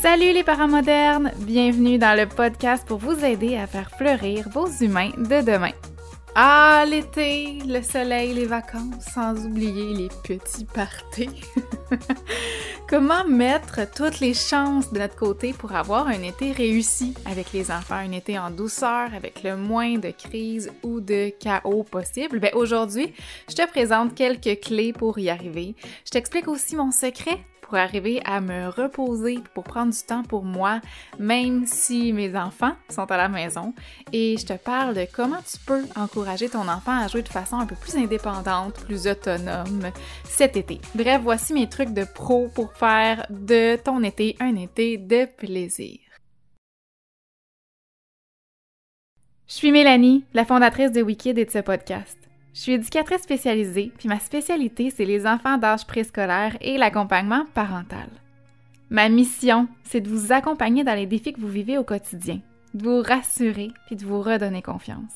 Salut les parents modernes! Bienvenue dans le podcast pour vous aider à faire fleurir vos humains de demain. Ah, l'été, le soleil, les vacances, sans oublier les petits parties. Comment mettre toutes les chances de notre côté pour avoir un été réussi avec les enfants, un été en douceur, avec le moins de crises ou de chaos possible? Ben aujourd'hui, je te présente quelques clés pour y arriver. Je t'explique aussi mon secret pour arriver à me reposer, pour prendre du temps pour moi, même si mes enfants sont à la maison. Et je te parle de comment tu peux encourager ton enfant à jouer de façon un peu plus indépendante, plus autonome cet été. Bref, voici mes trucs de pro pour faire de ton été un été de plaisir. Je suis Mélanie, la fondatrice de Wikid et de ce podcast. Je suis éducatrice spécialisée, puis ma spécialité, c'est les enfants d'âge préscolaire et l'accompagnement parental. Ma mission, c'est de vous accompagner dans les défis que vous vivez au quotidien, de vous rassurer, puis de vous redonner confiance.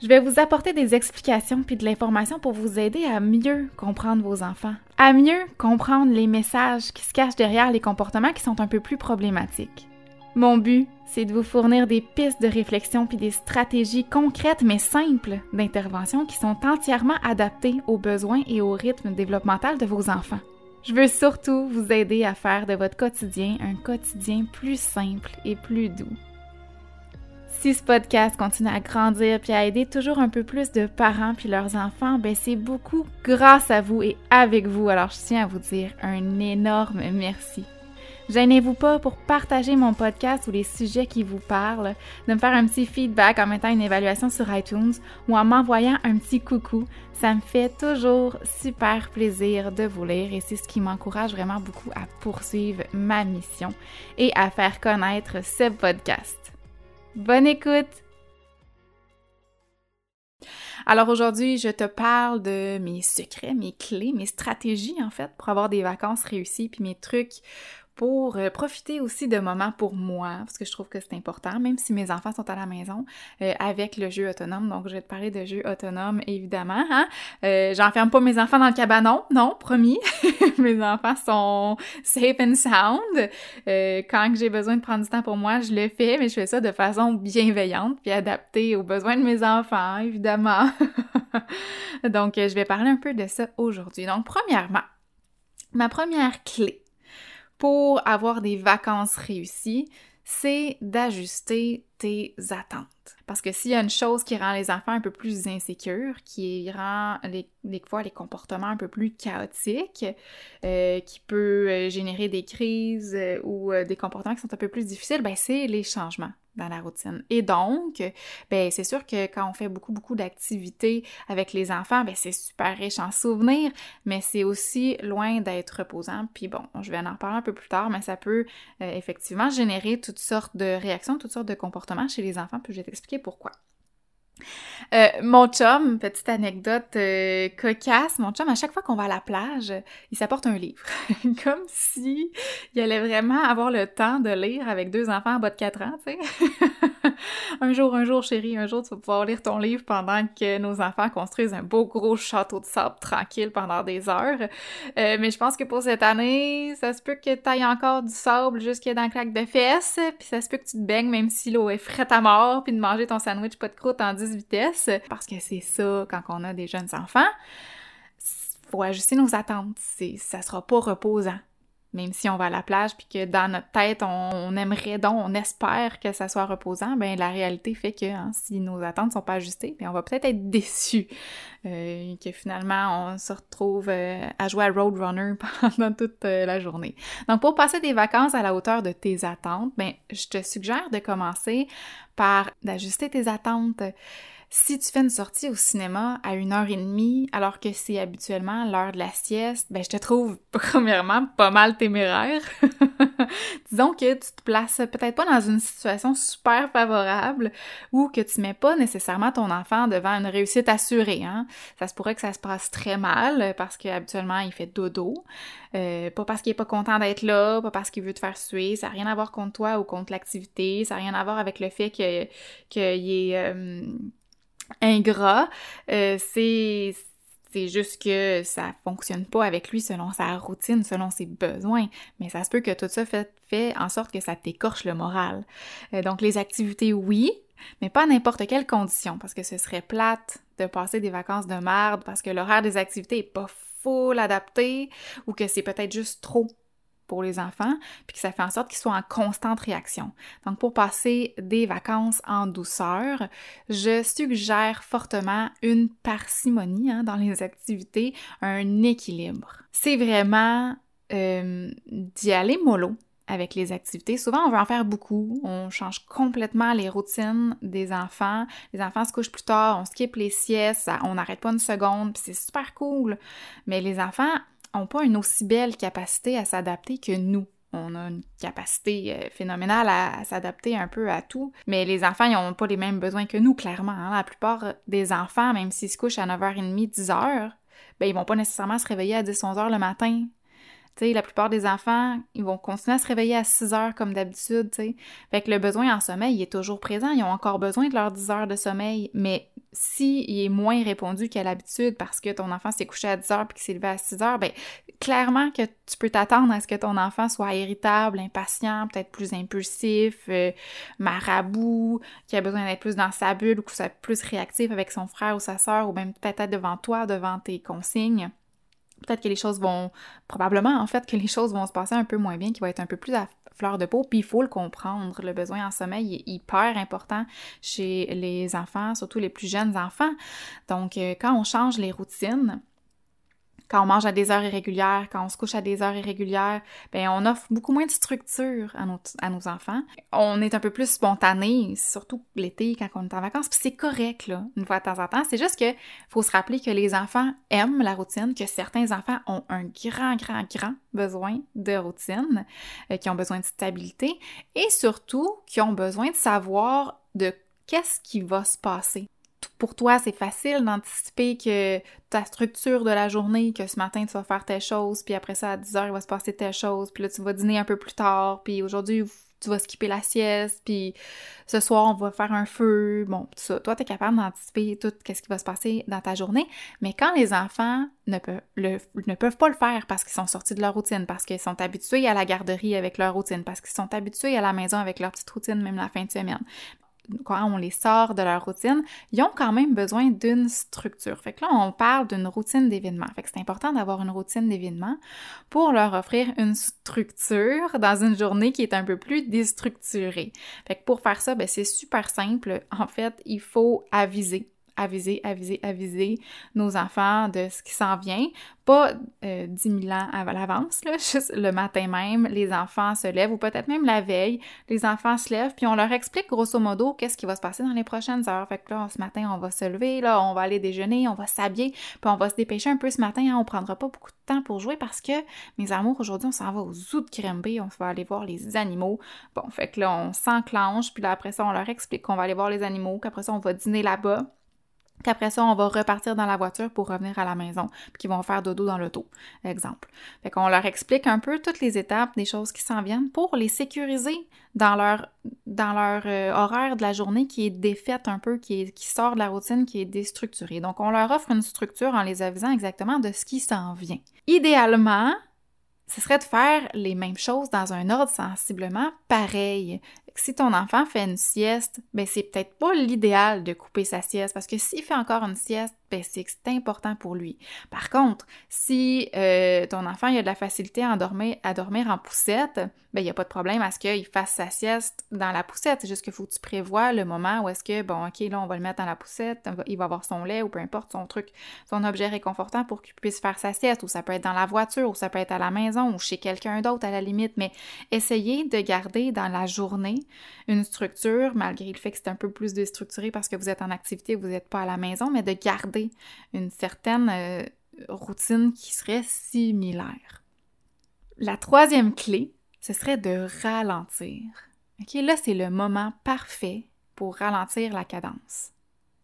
Je vais vous apporter des explications puis de l'information pour vous aider à mieux comprendre vos enfants, à mieux comprendre les messages qui se cachent derrière les comportements qui sont un peu plus problématiques. Mon but, c'est de vous fournir des pistes de réflexion puis des stratégies concrètes mais simples d'intervention qui sont entièrement adaptées aux besoins et au rythme développemental de vos enfants. Je veux surtout vous aider à faire de votre quotidien un quotidien plus simple et plus doux. Si ce podcast continue à grandir puis à aider toujours un peu plus de parents puis leurs enfants, ben c'est beaucoup grâce à vous et avec vous. Alors je tiens à vous dire un énorme merci. Gênez-vous pas pour partager mon podcast ou les sujets qui vous parlent, de me faire un petit feedback en mettant une évaluation sur iTunes ou en m'envoyant un petit coucou. Ça me fait toujours super plaisir de vous lire et c'est ce qui m'encourage vraiment beaucoup à poursuivre ma mission et à faire connaître ce podcast. Bonne écoute! Alors aujourd'hui, je te parle de mes secrets, mes clés, mes stratégies en fait pour avoir des vacances réussies, puis mes trucs pour euh, profiter aussi de moments pour moi, parce que je trouve que c'est important, même si mes enfants sont à la maison, euh, avec le jeu autonome. Donc, je vais te parler de jeu autonome, évidemment. Hein? Euh, J'enferme pas mes enfants dans le cabanon, non, promis. mes enfants sont safe and sound. Quand j'ai besoin de prendre du temps pour moi, je le fais, mais je fais ça de façon bienveillante, puis adaptée aux besoins de mes enfants, évidemment. Donc, je vais parler un peu de ça aujourd'hui. Donc, premièrement, ma première clé pour avoir des vacances réussies, c'est d'ajuster tes attentes. Parce que s'il y a une chose qui rend les enfants un peu plus insécures, qui rend les, des fois les comportements un peu plus chaotiques, euh, qui peut euh, générer des crises euh, ou des comportements qui sont un peu plus difficiles, ben c'est les changements dans la routine. Et donc, ben c'est sûr que quand on fait beaucoup beaucoup d'activités avec les enfants, ben c'est super riche en souvenirs, mais c'est aussi loin d'être reposant. Puis bon, je vais en reparler un peu plus tard, mais ça peut effectivement générer toutes sortes de réactions, toutes sortes de comportements chez les enfants, puis je vais t'expliquer pourquoi. Euh, mon chum, petite anecdote euh, cocasse, mon chum, à chaque fois qu'on va à la plage, il s'apporte un livre. Comme si il allait vraiment avoir le temps de lire avec deux enfants en bas de 4 ans, tu sais. un jour, un jour, chérie, un jour, tu vas pouvoir lire ton livre pendant que nos enfants construisent un beau gros château de sable tranquille pendant des heures. Euh, mais je pense que pour cette année, ça se peut que tu ailles encore du sable jusqu'à dans la claque de fesses, puis ça se peut que tu te baignes même si l'eau est frette à mort, puis de manger ton sandwich pas de croûte en 10 vitesses, parce que c'est ça quand on a des jeunes enfants. Faut ajuster nos attentes, ça sera pas reposant même si on va à la plage puis que dans notre tête on, aimerait donc on espère que ça soit reposant ben la réalité fait que hein, si nos attentes sont pas ajustées ben on va peut-être être déçus euh, que finalement on se retrouve euh, à jouer à Roadrunner pendant toute euh, la journée. Donc pour passer des vacances à la hauteur de tes attentes ben je te suggère de commencer par d'ajuster tes attentes si tu fais une sortie au cinéma à une heure et demie, alors que c'est habituellement l'heure de la sieste, ben je te trouve premièrement pas mal téméraire. Disons que tu te places peut-être pas dans une situation super favorable ou que tu mets pas nécessairement ton enfant devant une réussite assurée. Hein? Ça se pourrait que ça se passe très mal parce qu'habituellement il fait dodo. Euh, pas parce qu'il est pas content d'être là, pas parce qu'il veut te faire suer, ça n'a rien à voir contre toi ou contre l'activité, ça n'a rien à voir avec le fait qu'il est euh, ingrat, euh, c'est C'est juste que ça fonctionne pas avec lui selon sa routine, selon ses besoins. Mais ça se peut que tout ça fait, fait en sorte que ça t'écorche le moral. Euh, donc les activités, oui, mais pas n'importe quelle condition, parce que ce serait plate de passer des vacances de merde parce que l'horaire des activités est pas full adapté ou que c'est peut-être juste trop pour les enfants, puis que ça fait en sorte qu'ils soient en constante réaction. Donc, pour passer des vacances en douceur, je suggère fortement une parcimonie hein, dans les activités, un équilibre. C'est vraiment euh, d'y aller mollo avec les activités. Souvent, on veut en faire beaucoup. On change complètement les routines des enfants. Les enfants se couchent plus tard, on skip les siestes, on n'arrête pas une seconde, puis c'est super cool. Mais les enfants n'ont pas une aussi belle capacité à s'adapter que nous. On a une capacité euh, phénoménale à, s'adapter un peu à tout, mais les enfants, ils n'ont pas les mêmes besoins que nous, clairement. Hein. La plupart des enfants, même s'ils se couchent à 9h30, 10h, ben, ils vont pas nécessairement se réveiller à 10-11h le matin la plupart des enfants, ils vont continuer à se réveiller à 6 heures comme d'habitude, que le besoin en sommeil, est toujours présent. Ils ont encore besoin de leurs 10 heures de sommeil. Mais s'il est moins répondu qu'à l'habitude parce que ton enfant s'est couché à 10 heures puis qu'il s'est levé à 6 heures, ben clairement que tu peux t'attendre à ce que ton enfant soit irritable, impatient, peut-être plus impulsif, euh, marabout, qui a besoin d'être plus dans sa bulle ou qu'il soit plus réactif avec son frère ou sa soeur ou même peut-être devant toi, devant tes consignes peut-être que les choses vont, probablement en fait, que les choses vont se passer un peu moins bien, qu'il va être un peu plus à fleur de peau, puis il faut le comprendre. Le besoin en sommeil est hyper important chez les enfants, surtout les plus jeunes enfants. Donc, euh, quand on change les routines, quand on mange à des heures irrégulières, quand on se couche à des heures irrégulières, ben on offre beaucoup moins de structure à nos, enfants. On est un peu plus spontané, surtout l'été quand on est en vacances, puis c'est correct là, une fois de temps en temps. C'est juste que faut se rappeler que les enfants aiment la routine, que certains enfants ont un grand, grand, grand besoin de routine, euh, qui ont besoin de stabilité, et surtout qui ont besoin de savoir de qu'est-ce qui va se passer pour toi, c'est facile d'anticiper que ta structure de la journée, que ce matin, tu vas faire telle chose, puis après ça, à 10 heures, il va se passer telle chose, puis là, tu vas dîner un peu plus tard, puis aujourd'hui, tu vas skipper la sieste, puis ce soir, on va faire un feu. Bon, tout ça. Toi, tu es capable d'anticiper tout ce qui va se passer dans ta journée. Mais quand les enfants ne peuvent, ne peuvent pas le faire parce qu'ils sont sortis de leur routine, parce qu'ils sont habitués à la garderie avec leur routine, parce qu'ils sont habitués à la maison avec leur petite routine, même la fin de semaine, quand on les sort de leur routine, ils ont quand même besoin d'une structure. Fait que là, on parle d'une routine d'événement. Fait que c'est important d'avoir une routine d'événement pour leur offrir une structure dans une journée qui est un peu plus déstructurée. Fait que pour faire ça, ben, c'est super simple. En fait, il faut aviser aviser, aviser, aviser nos enfants de ce qui s'en vient. Pas euh, 10 000 ans à l'avance, juste le matin même, les enfants se lèvent, ou peut-être même la veille, les enfants se lèvent, puis on leur explique grosso modo qu'est-ce qui va se passer dans les prochaines heures. Fait que là, ce matin, on va se lever, là, on va aller déjeuner, on va s'habiller, puis on va se dépêcher un peu ce matin, hein, on prendra pas beaucoup de temps pour jouer parce que, mes amours, aujourd'hui, on s'en va au zoo de Grimby, on va aller voir les animaux. Bon, fait que là, on s'enclenche, puis là, après ça, on leur explique qu'on va aller voir les animaux, qu'après ça, on va dîner là-bas. Qu'après ça, on va repartir dans la voiture pour revenir à la maison, puis qu'ils vont faire dodo dans l'auto, exemple. Fait qu'on leur explique un peu toutes les étapes des choses qui s'en viennent pour les sécuriser dans leur, dans leur euh, horaire de la journée qui est défaite un peu, qui, qui sort de la routine, qui est déstructurée. Donc, on leur offre une structure en les avisant exactement de ce qui s'en vient. Idéalement, ce serait de faire les mêmes choses dans un ordre sensiblement pareil. Si ton enfant fait une sieste, ben c'est peut-être pas l'idéal de couper sa sieste parce que s'il fait encore une sieste, c'est important pour lui. Par contre, si euh, ton enfant a de la facilité à dormir, à dormir en poussette, ben il n'y a pas de problème à ce qu'il fasse sa sieste dans la poussette. C'est juste qu'il faut que tu prévois le moment où est-ce que, bon, ok, là, on va le mettre dans la poussette, il va avoir son lait ou peu importe son truc, son objet réconfortant pour qu'il puisse faire sa sieste, ou ça peut être dans la voiture, ou ça peut être à la maison, ou chez quelqu'un d'autre à la limite, mais essayez de garder dans la journée une structure, malgré le fait que c'est un peu plus déstructuré parce que vous êtes en activité, vous n'êtes pas à la maison, mais de garder une certaine euh, routine qui serait similaire. La troisième clé, ce serait de ralentir. OK, là, c'est le moment parfait pour ralentir la cadence.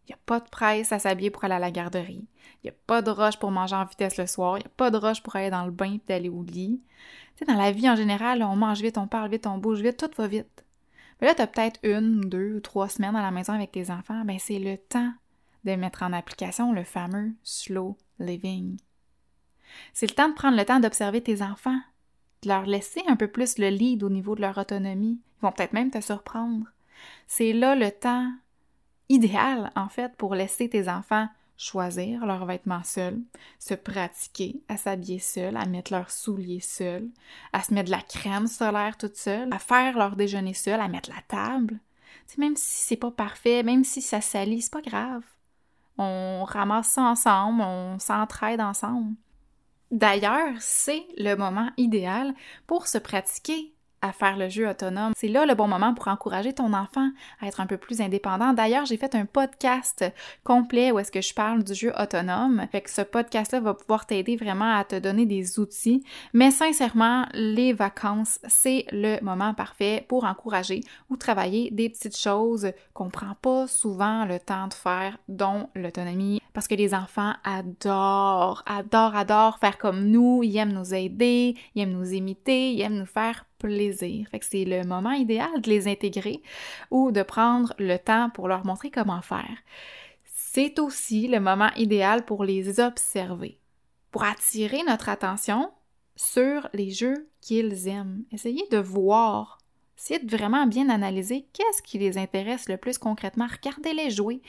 Il n'y a pas de presse à s'habiller pour aller à la garderie. Il n'y a pas de rush pour manger en vitesse le soir. Il n'y a pas de rush pour aller dans le bain et d'aller au lit. Dans la vie en général, on mange vite, on parle vite, on bouge vite, tout va vite. Mais là, tu as peut-être une, deux ou trois semaines à la maison avec tes enfants, ben c'est le temps de mettre en application le fameux slow living. C'est le temps de prendre le temps d'observer tes enfants, de leur laisser un peu plus le lead au niveau de leur autonomie. Ils vont peut-être même te surprendre. C'est là le temps idéal, en fait, pour laisser tes enfants choisir leurs vêtements seuls, se pratiquer à s'habiller seuls, à mettre leurs souliers seuls, à se mettre de la crème solaire toute seule, à faire leur déjeuner seul, à mettre la table. même si c'est pas parfait, même si ça salit, c'est pas grave. On ramasse ça ensemble, on s'entraide ensemble. D'ailleurs, c'est le moment idéal pour se pratiquer à faire le jeu autonome. C'est là le bon moment pour encourager ton enfant à être un peu plus indépendant. D'ailleurs, j'ai fait un podcast complet où est-ce que je parle du jeu autonome. Fait que ce podcast-là va pouvoir t'aider vraiment à te donner des outils. Mais sincèrement, les vacances, c'est le moment parfait pour encourager ou travailler des petites choses qu'on prend pas souvent le temps de faire, dont l'autonomie. Parce que les enfants adorent, adorent, adorent faire comme nous. Ils aiment nous aider, ils aiment nous imiter, ils aiment nous faire plaisir. C'est le moment idéal de les intégrer ou de prendre le temps pour leur montrer comment faire. C'est aussi le moment idéal pour les observer, pour attirer notre attention sur les jeux qu'ils aiment. Essayez de voir, essayez de vraiment bien analyser qu'est-ce qui les intéresse le plus concrètement. Regardez-les jouer.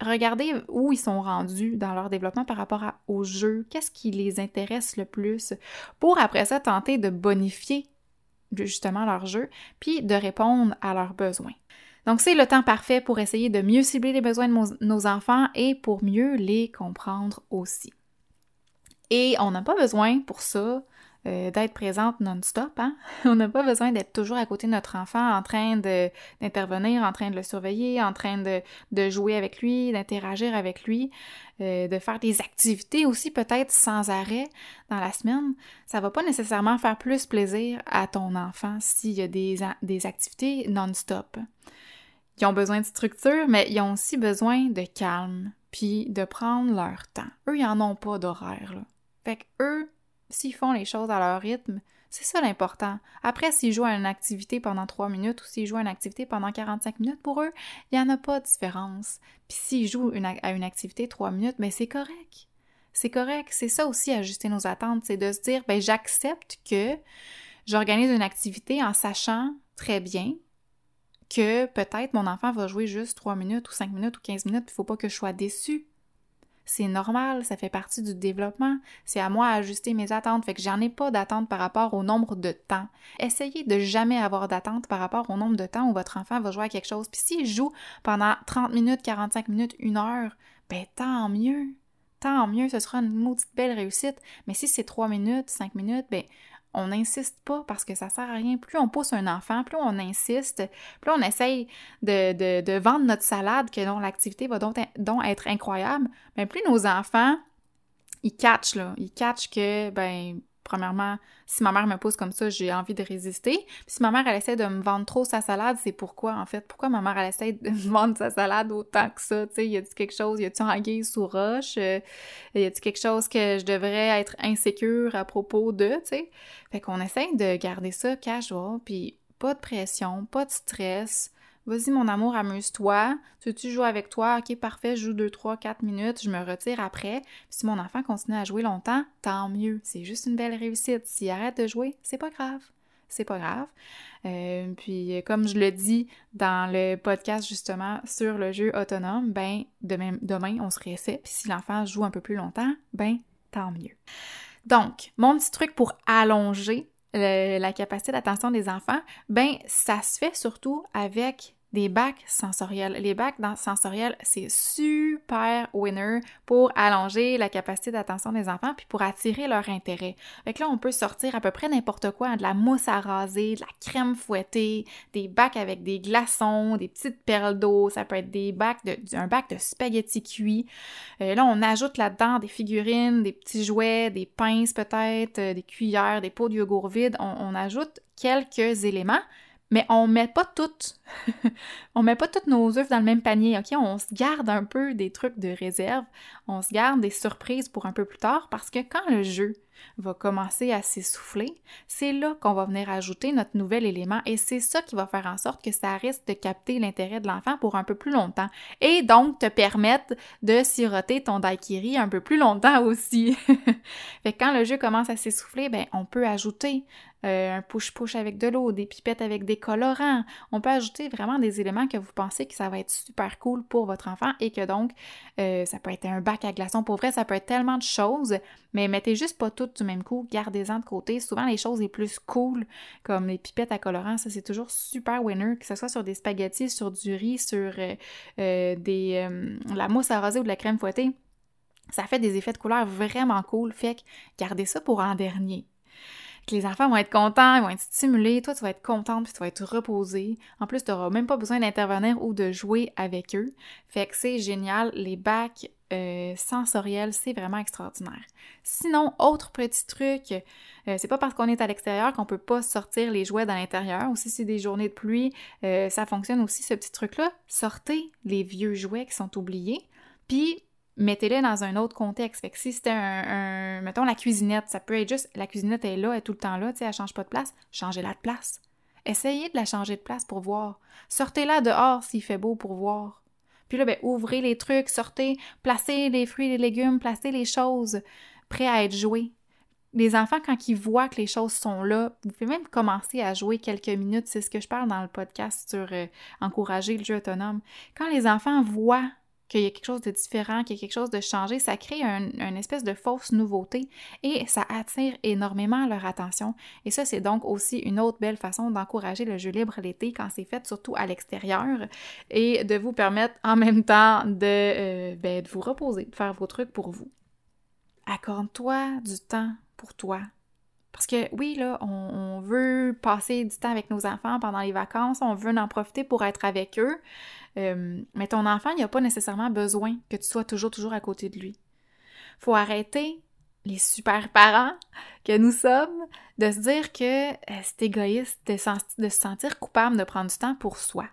Regardez où ils sont rendus dans leur développement par rapport aux jeux, qu'est-ce qui les intéresse le plus, pour après ça tenter de bonifier justement leur jeu, puis de répondre à leurs besoins. Donc c'est le temps parfait pour essayer de mieux cibler les besoins de nos enfants et pour mieux les comprendre aussi. Et on n'a pas besoin pour ça euh, d'être présente non-stop. Hein? On n'a pas besoin d'être toujours à côté de notre enfant en train d'intervenir, en train de le surveiller, en train de, jouer avec lui, d'interagir avec lui, euh, de faire des activités aussi peut-être sans arrêt dans la semaine. Ça va pas nécessairement faire plus plaisir à ton enfant s'il y a des, activités non-stop. Ils ont besoin de structure, mais ils ont aussi besoin de calme, puis de prendre leur temps. Eux, ils en ont pas d'horaire. Fait eux, s'ils font les choses à leur rythme, c'est ça l'important. Après, s'ils jouent à une activité pendant 3 minutes ou s'ils jouent à une activité pendant 45 minutes, pour eux, il n'y en a pas de différence. Puis s'ils jouent à une activité 3 minutes, mais c'est correct. C'est correct. C'est ça aussi ajuster nos attentes, c'est de se dire, ben j'accepte que j'organise une activité en sachant très bien que peut-être mon enfant va jouer juste 3 minutes ou 5 minutes ou 15 minutes, il ne faut pas que je sois déçue c'est normal, ça fait partie du développement. C'est à moi d'ajuster mes attentes, fait que j'en ai pas d'attente par rapport au nombre de temps. Essayez de jamais avoir d'attente par rapport au nombre de temps où votre enfant va jouer à quelque chose. Puis s'il joue pendant 30 minutes, 45 minutes, une heure, ben tant mieux. Tant mieux, ce sera une maudite belle réussite. Mais si c'est 3 minutes, 5 minutes, ben on n'insiste pas parce que ça sert à rien. Plus on pousse un enfant, plus on insiste, plus on essaye de, vendre notre salade, que dont l'activité va donc, être incroyable, mais plus nos enfants, ils catchent, là. Ils catchent que, ben, premièrement, si ma mère me pousse comme ça, j'ai envie de résister. Puis si ma mère, elle essaie de me vendre trop sa salade, c'est pourquoi, en fait? Pourquoi ma mère, elle essaie de me vendre sa salade autant que ça? Tu sais, y a-t-il quelque chose, y a-t-il anguille sous roche? Euh, y a-t-il quelque chose que je devrais être insécure à propos de, tu sais? Fait qu'on essaie de garder ça casual, puis pas de pression, pas de stress. Vas-y, mon amour, amuse-toi. Tu veux-tu jouer avec toi? Ok, parfait, je joue 2, 3, 4 minutes, je me retire après. Puis si mon enfant continue à jouer longtemps, tant mieux. C'est juste une belle réussite. S'il arrête de jouer, c'est pas grave. C'est pas grave. Euh, puis, comme je le dis dans le podcast justement sur le jeu autonome, ben, demain, on se réessaie. Puis si l'enfant joue un peu plus longtemps, ben, tant mieux. Donc, mon petit truc pour allonger la capacité d'attention des enfants, ben, ça se fait surtout avec des bacs sensoriels. Les bacs sensoriels, c'est super winner pour allonger la capacité d'attention des enfants puis pour attirer leur intérêt. Fait là, on peut sortir à peu près n'importe quoi, de la mousse à raser, de la crème fouettée, des bacs avec des glaçons, des petites perles d'eau, ça peut être des bacs de, un bac de spaghettis cuits. Euh, là, on ajoute là-dedans des figurines, des petits jouets, des pinces peut-être, euh, des cuillères, des pots de yogourt vide. on ajoute quelques éléments mais on met pas toutes, on met pas toutes nos œufs dans le même panier, ok? On se garde un peu des trucs de réserve, on se garde des surprises pour un peu plus tard parce que quand le jeu va commencer à s'essouffler, c'est là qu'on va venir ajouter notre nouvel élément et c'est ça qui va faire en sorte que ça risque de capter l'intérêt de l'enfant pour un peu plus longtemps et donc te permettre de siroter ton daiquiri un peu plus longtemps aussi. fait quand le jeu commence à s'essouffler, ben on peut ajouter euh, un push-push avec de l'eau, des pipettes avec des colorants. On peut ajouter vraiment des éléments que vous pensez que ça va être super cool pour votre enfant et que donc euh, ça peut être un bac à glaçons. Pour vrai, ça peut être tellement de choses, mais mettez juste pas toutes du même coup, gardez-en de côté. Souvent, les choses les plus cool, comme les pipettes à colorants, ça c'est toujours super winner, que ce soit sur des spaghettis, sur du riz, sur euh, la mousse arrosée ou de la crème fouettée. Ça fait des effets de couleur vraiment cool, fait que gardez ça pour en dernier les enfants vont être contents, ils vont être stimulés, toi tu vas être contente puis tu vas être reposée. En plus, tu n'auras même pas besoin d'intervenir ou de jouer avec eux. Fait que c'est génial, les bacs euh, sensoriels, c'est vraiment extraordinaire. Sinon, autre petit truc, euh, c'est pas parce qu'on est à l'extérieur qu'on peut pas sortir les jouets dans l'intérieur. Ou si c'est des journées de pluie, euh, ça fonctionne aussi ce petit truc-là. Sortez les vieux jouets qui sont oubliés, puis mettez-les dans un autre contexte. Fait que si c'était un, mettons la cuisinette, ça peut être juste, la cuisinette est là, elle est tout le temps là, tu sais, elle change pas de place, changez-la de place. Essayez de la changer de place pour voir. Sortez-la dehors s'il fait beau pour voir. Puis là, ben, ouvrez les trucs, sortez, placez les fruits les légumes, placez les choses prêts à être jouées. Les enfants, quand ils voient que les choses sont là, vous pouvez même commencer à jouer quelques minutes. C'est ce que je parle dans le podcast sur euh, encourager le jeu autonome. Quand les enfants voient qu'il y a quelque chose de différent, qu'il y a quelque chose de changé, ça crée un, une espèce de fausse nouveauté et ça attire énormément leur attention. Et ça, c'est donc aussi une autre belle façon d'encourager le jeu libre l'été quand c'est fait surtout à l'extérieur et de vous permettre en même temps de, euh, ben, de vous reposer, de faire vos trucs pour vous. Accorde-toi du temps pour toi. Parce que oui, là, on, veut passer du temps avec nos enfants pendant les vacances, on veut en profiter pour être avec eux, euh, mais ton enfant, il n'a pas nécessairement besoin que tu sois toujours, toujours à côté de lui. Faut arrêter les super parents que nous sommes de se dire que euh, c'est égoïste de, se sentir coupable de prendre du temps pour soi.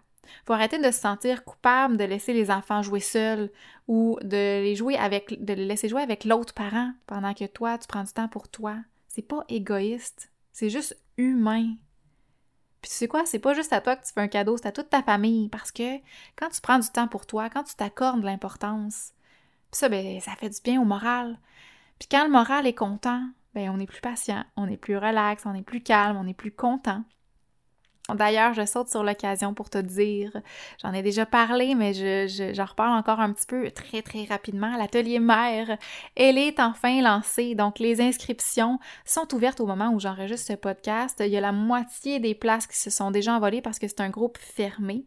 Faut arrêter de se sentir coupable de laisser les enfants jouer seuls ou de les jouer avec de les laisser jouer avec l'autre parent pendant que toi tu prends du temps pour toi. C'est pas égoïste, c'est juste humain. Puis tu sais quoi, c'est pas juste à toi que tu fais un cadeau, c'est à toute ta famille. Parce que quand tu prends du temps pour toi, quand tu t'accordes de l'importance, puis ça, ben, ça fait du bien au moral. Puis quand le moral est content, ben, on est plus patient, on est plus relax, on est plus calme, on est plus content. D'ailleurs, je saute sur l'occasion pour te dire, j'en ai déjà parlé, mais je, j'en reparle encore un petit peu très très rapidement. L'atelier mère, elle est enfin lancée, donc les inscriptions sont ouvertes au moment où j'enregistre ce podcast. Il y a la moitié des places qui se sont déjà envolées parce que c'est un groupe fermé.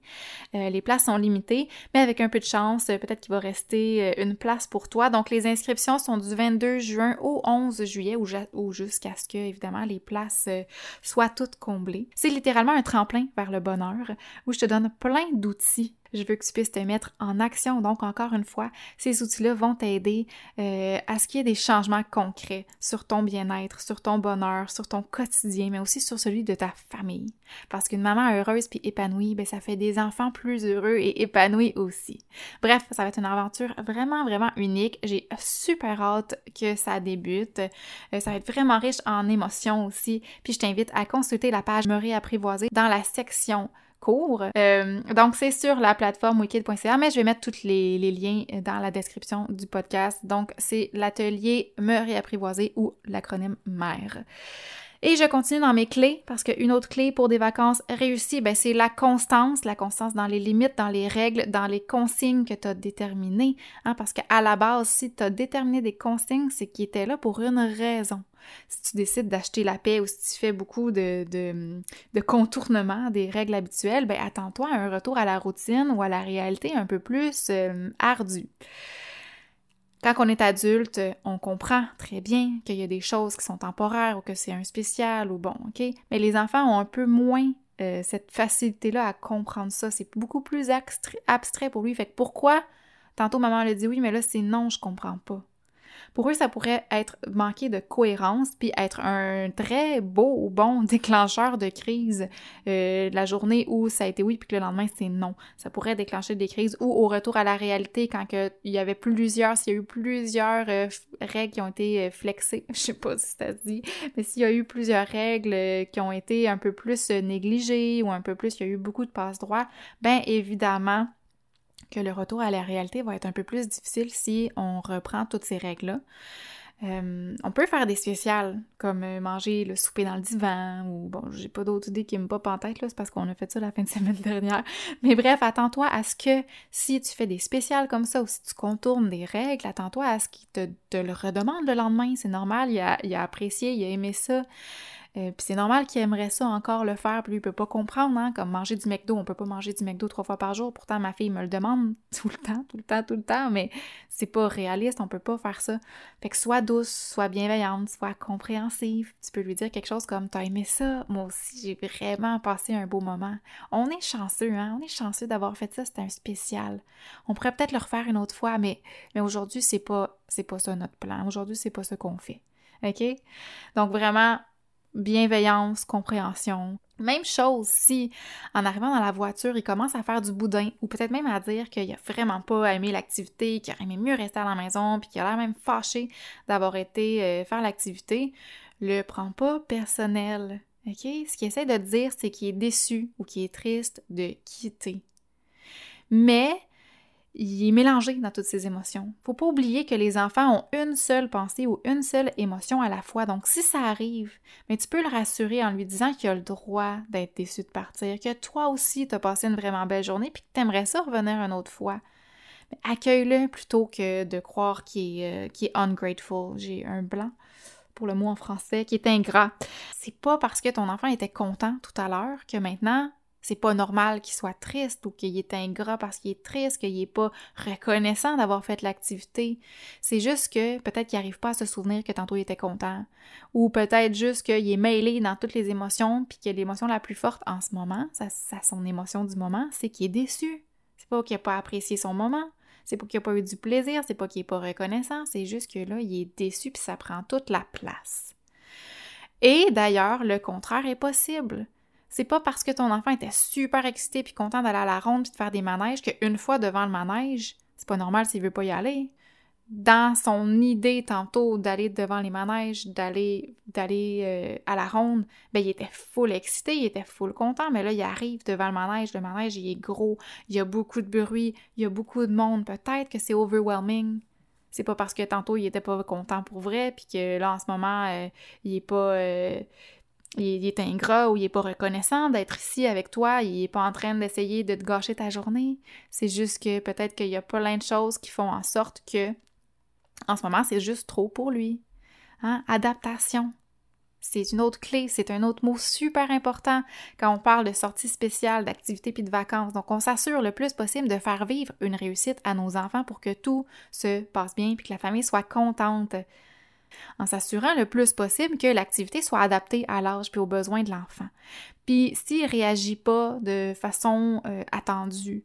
Euh, les places sont limitées, mais avec un peu de chance, peut-être qu'il va rester euh, une place pour toi. Donc les inscriptions sont du 22 juin au 11 juillet ou, jusqu'à ce que évidemment les places euh, soient toutes comblées. C'est littéralement un tremplin vers le bonheur, où je te donne plein d'outils je veux que tu puisses te mettre en action. Donc, encore une fois, ces outils-là vont t'aider euh, à ce qu'il y ait des changements concrets sur ton bien-être, sur ton bonheur, sur ton quotidien, mais aussi sur celui de ta famille. Parce qu'une maman heureuse puis épanouie, ben, ça fait des enfants plus heureux et épanouis aussi. Bref, ça va être une aventure vraiment, vraiment unique. J'ai super hâte que ça débute. Euh, ça va être vraiment riche en émotions aussi. Puis je t'invite à consulter la page Me réapprivoiser dans la section cours. Euh, donc, c'est sur la plateforme wikid.ca, mais je vais mettre tous les, liens dans la description du podcast. Donc, c'est l'atelier Me réapprivoiser ou l'acronyme MERE. Et je continue dans mes clés parce qu'une autre clé pour des vacances réussies, ben, c'est la constance, la constance dans les limites, dans les règles, dans les consignes que tu as déterminées. Hein, parce qu'à la base, si tu as déterminé des consignes, c'est qu'ils étaient là pour une raison. Si tu décides d'acheter la paix ou si tu fais beaucoup de, de, des règles habituelles, ben attends-toi à un retour à la routine ou à la réalité un peu plus euh, ardue. Quand on est adulte, on comprend très bien qu'il y a des choses qui sont temporaires ou que c'est un spécial ou bon, OK? Mais les enfants ont un peu moins euh, cette facilité-là à comprendre ça. C'est beaucoup plus abstrait pour lui. Fait que pourquoi? Tantôt, maman le dit oui, mais là, c'est non, je comprends pas. Pour eux, ça pourrait être manquer de cohérence, puis être un très beau ou bon déclencheur de crise euh, la journée où ça a été oui, puis que le lendemain c'est non. Ça pourrait déclencher des crises ou au retour à la réalité quand il y avait plusieurs, s'il y a eu plusieurs euh, règles qui ont été euh, flexées, je sais pas si ça se dit, mais s'il y a eu plusieurs règles qui ont été un peu plus négligées ou un peu plus, il y a eu beaucoup de passe-droit, ben évidemment que le retour à la réalité va être un peu plus difficile si on reprend toutes ces règles-là. Euh, on peut faire des spéciales, comme euh, manger le souper dans le divan, ou bon, j'ai pas d'autres idées qui me popent en tête, là, c'est parce qu'on a fait ça la fin de semaine dernière. Mais bref, attends-toi à ce que si tu fais des spéciales comme ça, ou si tu contournes des règles, attends-toi à ce qu'il te, le redemande le lendemain, c'est normal, il a apprécié, il a aimé ça. Euh, puis c'est normal qu'il aimerait ça encore le faire, puis lui, il peut pas comprendre, hein, comme manger du McDo, on peut pas manger du McDo trois fois par jour, pourtant ma fille me le demande tout le temps, tout le temps, tout le temps, mais c'est pas réaliste, on peut pas faire ça. Fait que sois douce, sois bienveillante, sois compréhensive, tu peux lui dire quelque chose comme « t'as aimé ça? Moi aussi, j'ai vraiment passé un beau moment. » On est chanceux, hein, on est chanceux d'avoir fait ça, c'était un spécial. On pourrait peut-être le refaire une autre fois, mais, mais aujourd'hui, c'est pas, c'est pas ça notre plan, aujourd'hui, c'est pas ce qu'on fait. OK? Donc vraiment, bienveillance, compréhension. Même chose si, en arrivant dans la voiture, il commence à faire du boudin, ou peut-être même à dire qu'il a vraiment pas aimé l'activité, qu'il aurait aimé mieux rester à la maison, puis qu'il a l'air même fâché d'avoir été euh, faire l'activité, le prends pas personnel. OK? Ce qu'il essaie de dire, c'est qu'il est déçu ou qu'il est triste de quitter. Mais il est mélangé dans toutes ses émotions. Faut pas oublier que les enfants ont une seule pensée ou une seule émotion à la fois. Donc, si ça arrive, mais tu peux le rassurer en lui disant qu'il a le droit d'être déçu de partir, que toi aussi, tu as passé une vraiment belle journée puis que tu aimerais ça revenir une autre fois. accueille-le plutôt que de croire qu'il est, euh, est ungrateful. J'ai un blanc pour le mot en français, qui est ingrat. C'est pas parce que ton enfant était content tout à l'heure que maintenant c'est pas normal qu'il soit triste ou qu'il est ingrat parce qu'il est triste, qu'il est pas reconnaissant d'avoir fait l'activité. C'est juste que peut-être qu'il n'arrive pas à se souvenir que tantôt il était content. Ou peut-être juste qu'il est mêlé dans toutes les émotions, puis que l'émotion la plus forte en ce moment, ça son émotion du moment, c'est qu'il est déçu. C'est pas qu'il n'a pas apprécié son moment. C'est pas qu'il n'a pas eu du plaisir, c'est pas qu'il n'est pas reconnaissant, c'est juste que là, il est déçu puis ça prend toute la place. Et d'ailleurs, le contraire est possible. C'est pas parce que ton enfant était super excité puis content d'aller à la ronde puis de faire des manèges qu'une fois devant le manège, c'est pas normal s'il veut pas y aller. Dans son idée tantôt d'aller devant les manèges, d'aller d'aller euh, à la ronde, ben il était full excité, il était full content, mais là il arrive devant le manège, le manège il est gros, il y a beaucoup de bruit, il y a beaucoup de monde, peut-être que c'est overwhelming. C'est pas parce que tantôt il était pas content pour vrai puis que là en ce moment euh, il est pas euh, il, est ingrat ou il est pas reconnaissant d'être ici avec toi, il est pas en train d'essayer de te gâcher ta journée. C'est juste que peut-être qu'il y a plein de choses qui font en sorte que en ce moment, c'est juste trop pour lui. Hein? Adaptation. C'est une autre clé, c'est un autre mot super important quand on parle de sortie spéciale, d'activité puis de vacances. Donc, on s'assure le plus possible de faire vivre une réussite à nos enfants pour que tout se passe bien puis que la famille soit contente en s'assurant le plus possible que l'activité soit adaptée à l'âge et aux besoins de l'enfant. Puis s'il réagit pas de façon euh, attendue,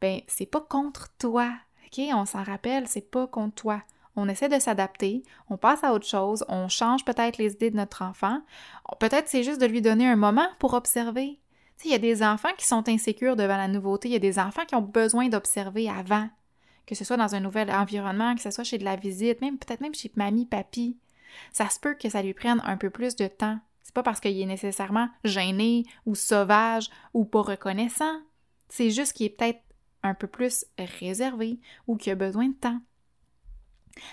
ben c'est pas contre toi. OK, on s'en rappelle, c'est pas contre toi. On essaie de s'adapter, on passe à autre chose, on change peut-être les idées de notre enfant. Peut-être c'est juste de lui donner un moment pour observer. Il y a des enfants qui sont insécures devant la nouveauté, il y a des enfants qui ont besoin d'observer avant que ce soit dans un nouvel environnement, que ce soit chez de la visite, même peut-être même chez mamie, papy, ça se peut que ça lui prenne un peu plus de temps. C'est pas parce qu'il est nécessairement gêné ou sauvage ou pas reconnaissant. C'est juste qu'il est peut-être un peu plus réservé ou qu'il a besoin de temps.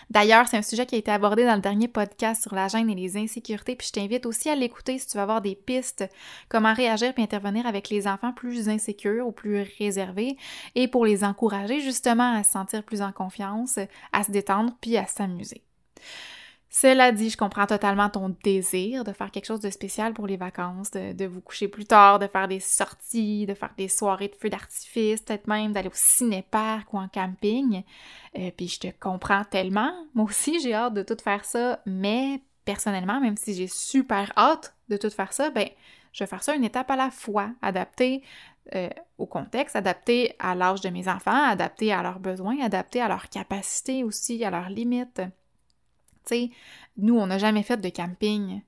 D'ailleurs, c'est un sujet qui a été abordé dans le dernier podcast sur la gêne et les insécurités, puis je t'invite aussi à l'écouter si tu veux avoir des pistes, comment réagir puis intervenir avec les enfants plus insécures ou plus réservés, et pour les encourager justement à se sentir plus en confiance, à se détendre puis à s'amuser. Cela dit, je comprends totalement ton désir de faire quelque chose de spécial pour les vacances, de, vous coucher plus tard, de faire des sorties, de faire des soirées de feux d'artifice, peut-être même d'aller au ciné-parc ou en camping. Euh, puis je te comprends tellement. Moi aussi, j'ai hâte de tout faire ça, mais personnellement, même si j'ai super hâte de tout faire ça, ben je vais faire ça une étape à la fois, adapté euh, au contexte, adapté à l'âge de mes enfants, adapté à leurs besoins, adapté à leurs capacités aussi, à leurs limites. Nous, on n'a jamais fait de camping.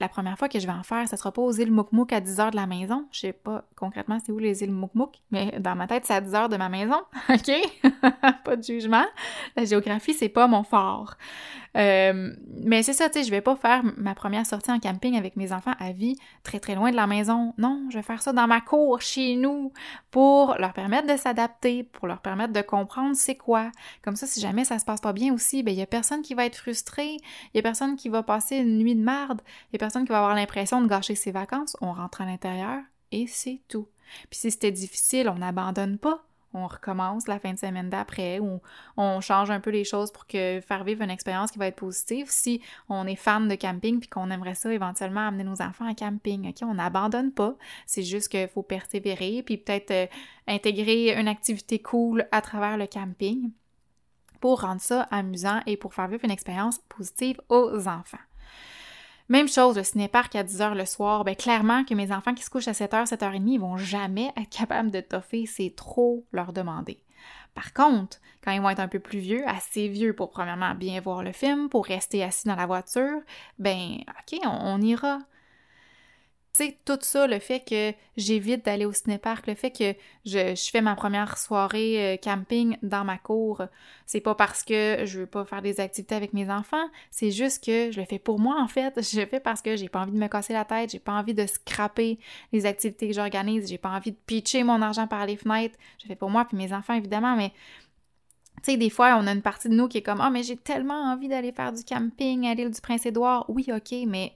La première fois que je vais en faire, ça sera pas aux îles Moukmouk à 10 heures de la maison. Je sais pas concrètement c'est où les îles Moukmouk, mais dans ma tête, c'est à 10 heures de ma maison. OK? pas de jugement. La géographie, c'est pas mon fort. Euh, mais c'est ça, tu sais, je vais pas faire ma première sortie en camping avec mes enfants à vie très très loin de la maison. Non, je vais faire ça dans ma cour, chez nous, pour leur permettre de s'adapter, pour leur permettre de comprendre c'est quoi. Comme ça, si jamais ça se passe pas bien aussi, ben il y a personne qui va être frustré, il y a personne qui va passer une nuit de marde, il y a personne qui va avoir l'impression de gâcher ses vacances. On rentre à l'intérieur et c'est tout. Puis si c'était difficile, on n'abandonne pas on recommence la fin de semaine d'après ou on change un peu les choses pour que faire vivre une expérience qui va être positive. Si on est fan de camping puis qu'on aimerait ça éventuellement amener nos enfants à camping, OK, on n'abandonne pas. C'est juste qu'il faut persévérer puis peut-être euh, intégrer une activité cool à travers le camping pour rendre ça amusant et pour faire vivre une expérience positive aux enfants. Même chose, le ciné-parc à 10h le soir, ben clairement que mes enfants qui se couchent à 7h, 7h30, ils vont jamais être capables de toffer, c'est trop leur demander. Par contre, quand ils vont être un peu plus vieux, assez vieux pour premièrement bien voir le film, pour rester assis dans la voiture, ben ok, on ira sais, tout ça, le fait que j'évite d'aller au cinépark, le fait que je, fais ma première soirée euh, camping dans ma cour, c'est pas parce que je veux pas faire des activités avec mes enfants, c'est juste que je le fais pour moi en fait. Je le fais parce que j'ai pas envie de me casser la tête, j'ai pas envie de scraper les activités que j'organise, j'ai pas envie de pitcher mon argent par les fenêtres. Je le fais pour moi puis mes enfants évidemment, mais tu sais, des fois, on a une partie de nous qui est comme Ah, mais j'ai tellement envie d'aller faire du camping à l'île du Prince-Édouard. Oui, OK, mais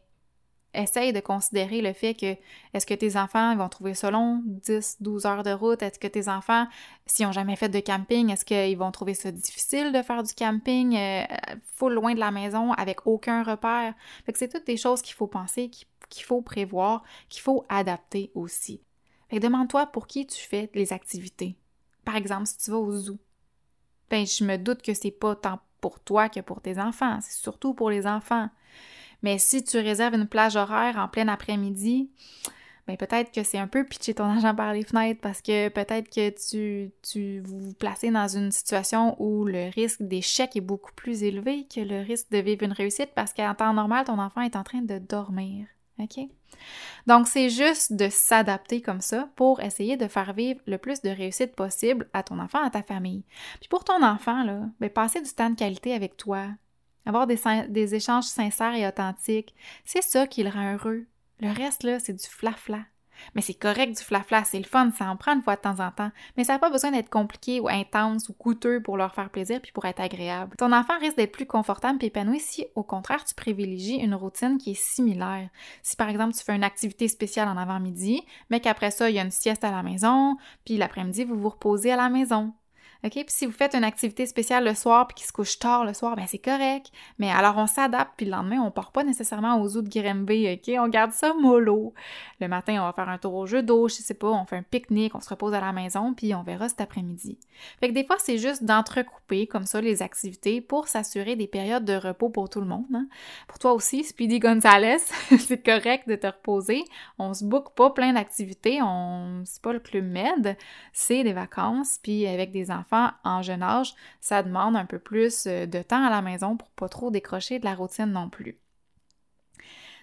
essaye de considérer le fait que est-ce que tes enfants vont trouver ça long, 10, 12 heures de route? Est-ce que tes enfants, s'ils n'ont jamais fait de camping, est-ce qu'ils vont trouver ça difficile de faire du camping euh, full loin de la maison avec aucun repère? Fait que c'est toutes des choses qu'il faut penser, qu'il faut prévoir, qu'il faut adapter aussi. Demande-toi pour qui tu fais les activités. Par exemple, si tu vas au zoo. Ben, je me doute que c'est pas tant pour toi que pour tes enfants, c'est surtout pour les enfants. Mais si tu réserves une plage horaire en plein après-midi, ben peut-être que c'est un peu pitcher ton argent par les fenêtres parce que peut-être que tu, tu vous placez dans une situation où le risque d'échec est beaucoup plus élevé que le risque de vivre une réussite parce qu'en temps normal, ton enfant est en train de dormir. OK? Donc, c'est juste de s'adapter comme ça pour essayer de faire vivre le plus de réussite possible à ton enfant, à ta famille. Puis pour ton enfant, là, ben, passer du temps de qualité avec toi, avoir des, échanges sincères et authentiques, c'est ça qui le rend heureux. Le reste, là, c'est du flafla. -fla. Mais c'est correct du flafla, c'est le fun, ça en prend une fois de temps en temps, mais ça n'a pas besoin d'être compliqué ou intense ou coûteux pour leur faire plaisir puis pour être agréable. Ton enfant risque d'être plus confortable et épanoui si, au contraire, tu privilégies une routine qui est similaire. Si, par exemple, tu fais une activité spéciale en avant-midi, mais qu'après ça, il y a une sieste à la maison, puis l'après-midi, vous vous reposez à la maison. OK? Puis si vous faites une activité spéciale le soir puis qu'il se couche tard le soir, ben c'est correct. Mais alors on s'adapte puis le lendemain, on part pas nécessairement aux eaux de Grimby, OK? On garde ça mollo. Le matin, on va faire un tour au jeu d'eau, je sais pas, on fait un pique-nique, on se repose à la maison puis on verra cet après-midi. Fait que des fois, c'est juste d'entrecouper comme ça les activités pour s'assurer des périodes de repos pour tout le monde. Hein. Pour toi aussi, Speedy Gonzalez, c'est correct de te reposer. On se boucle pas plein d'activités, on c'est pas le club med, c'est des vacances puis avec des enfants en jeune âge, ça demande un peu plus euh, de temps à la maison pour pas trop décrocher de la routine non plus.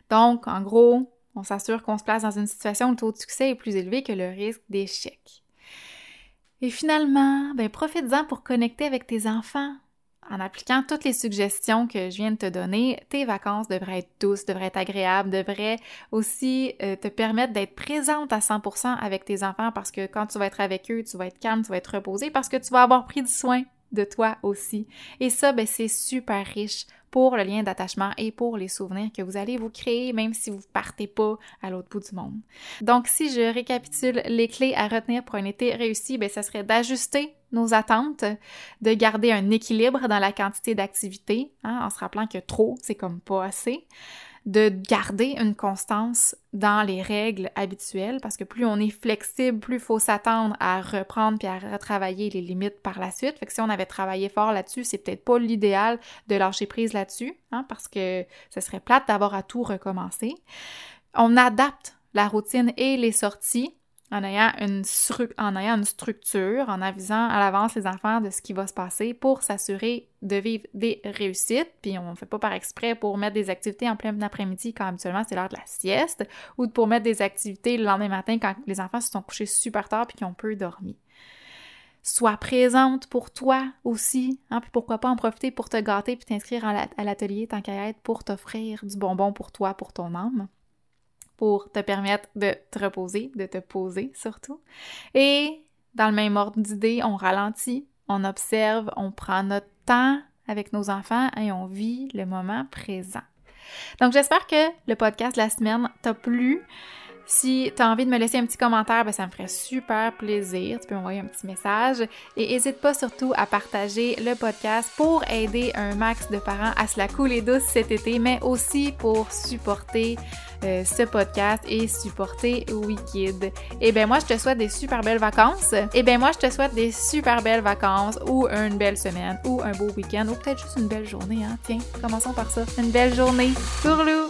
Donc, en gros, on s'assure qu'on se place dans une situation où le taux de succès est plus élevé que le risque d'échec. Et finalement, ben profites-en pour connecter avec tes enfants. En appliquant toutes les suggestions que je viens de te donner, tes vacances devraient être douces, devraient être agréables, devraient aussi euh, te permettre d'être présente à 100% avec tes enfants parce que quand tu vas être avec eux, tu vas être calme, tu vas être reposé parce que tu vas avoir pris du soin de toi aussi. Et ça, ben, c'est super riche pour le lien d'attachement et pour les souvenirs que vous allez vous créer, même si vous partez pas à l'autre bout du monde. Donc, si je récapitule les clés à retenir pour un été réussi, ben, ça serait d'ajuster nos attentes, de garder un équilibre dans la quantité d'activités, hein, en se rappelant que trop, c'est comme pas assez, de garder une constance dans les règles habituelles parce que plus on est flexible, plus il faut s'attendre à reprendre puis à retravailler les limites par la suite. Que si on avait travaillé fort là-dessus, c'est peut-être pas l'idéal de lâcher prise là-dessus, hein, parce que ce serait plate d'avoir à tout recommencer. On adapte la routine et les sorties en ayant, une structure, en avisant à l'avance les enfants de ce qui va se passer pour s'assurer de vivre des réussites. Puis on ne fait pas par exprès pour mettre des activités en plein après-midi quand habituellement c'est l'heure de la sieste, ou pour mettre des activités le lendemain matin quand les enfants se sont couchés super tard puis qu'ils ont peu dormi. Sois présente pour toi aussi, hein, puis pourquoi pas en profiter pour te gâter puis t'inscrire à l'atelier tant qu'à être pour t'offrir du bonbon pour toi, pour ton âme pour te permettre de te reposer, de te poser surtout. Et dans le même ordre d'idée, on ralentit, on observe, on prend notre temps avec nos enfants et on vit le moment présent. Donc j'espère que le podcast de la semaine t'a plu. Si tu as envie de me laisser un petit commentaire, ben, ça me ferait super plaisir. Tu peux m'envoyer un petit message. Et n'hésite pas surtout à partager le podcast pour aider un max de parents à se la couler douce cet été, mais aussi pour supporter euh, ce podcast et supporter Wikid. Et eh bien moi, je te souhaite des super belles vacances. Et eh bien moi, je te souhaite des super belles vacances ou une belle semaine ou un beau week-end ou peut-être juste une belle journée. Hein? Tiens, commençons par ça. Une belle journée. Tourlou!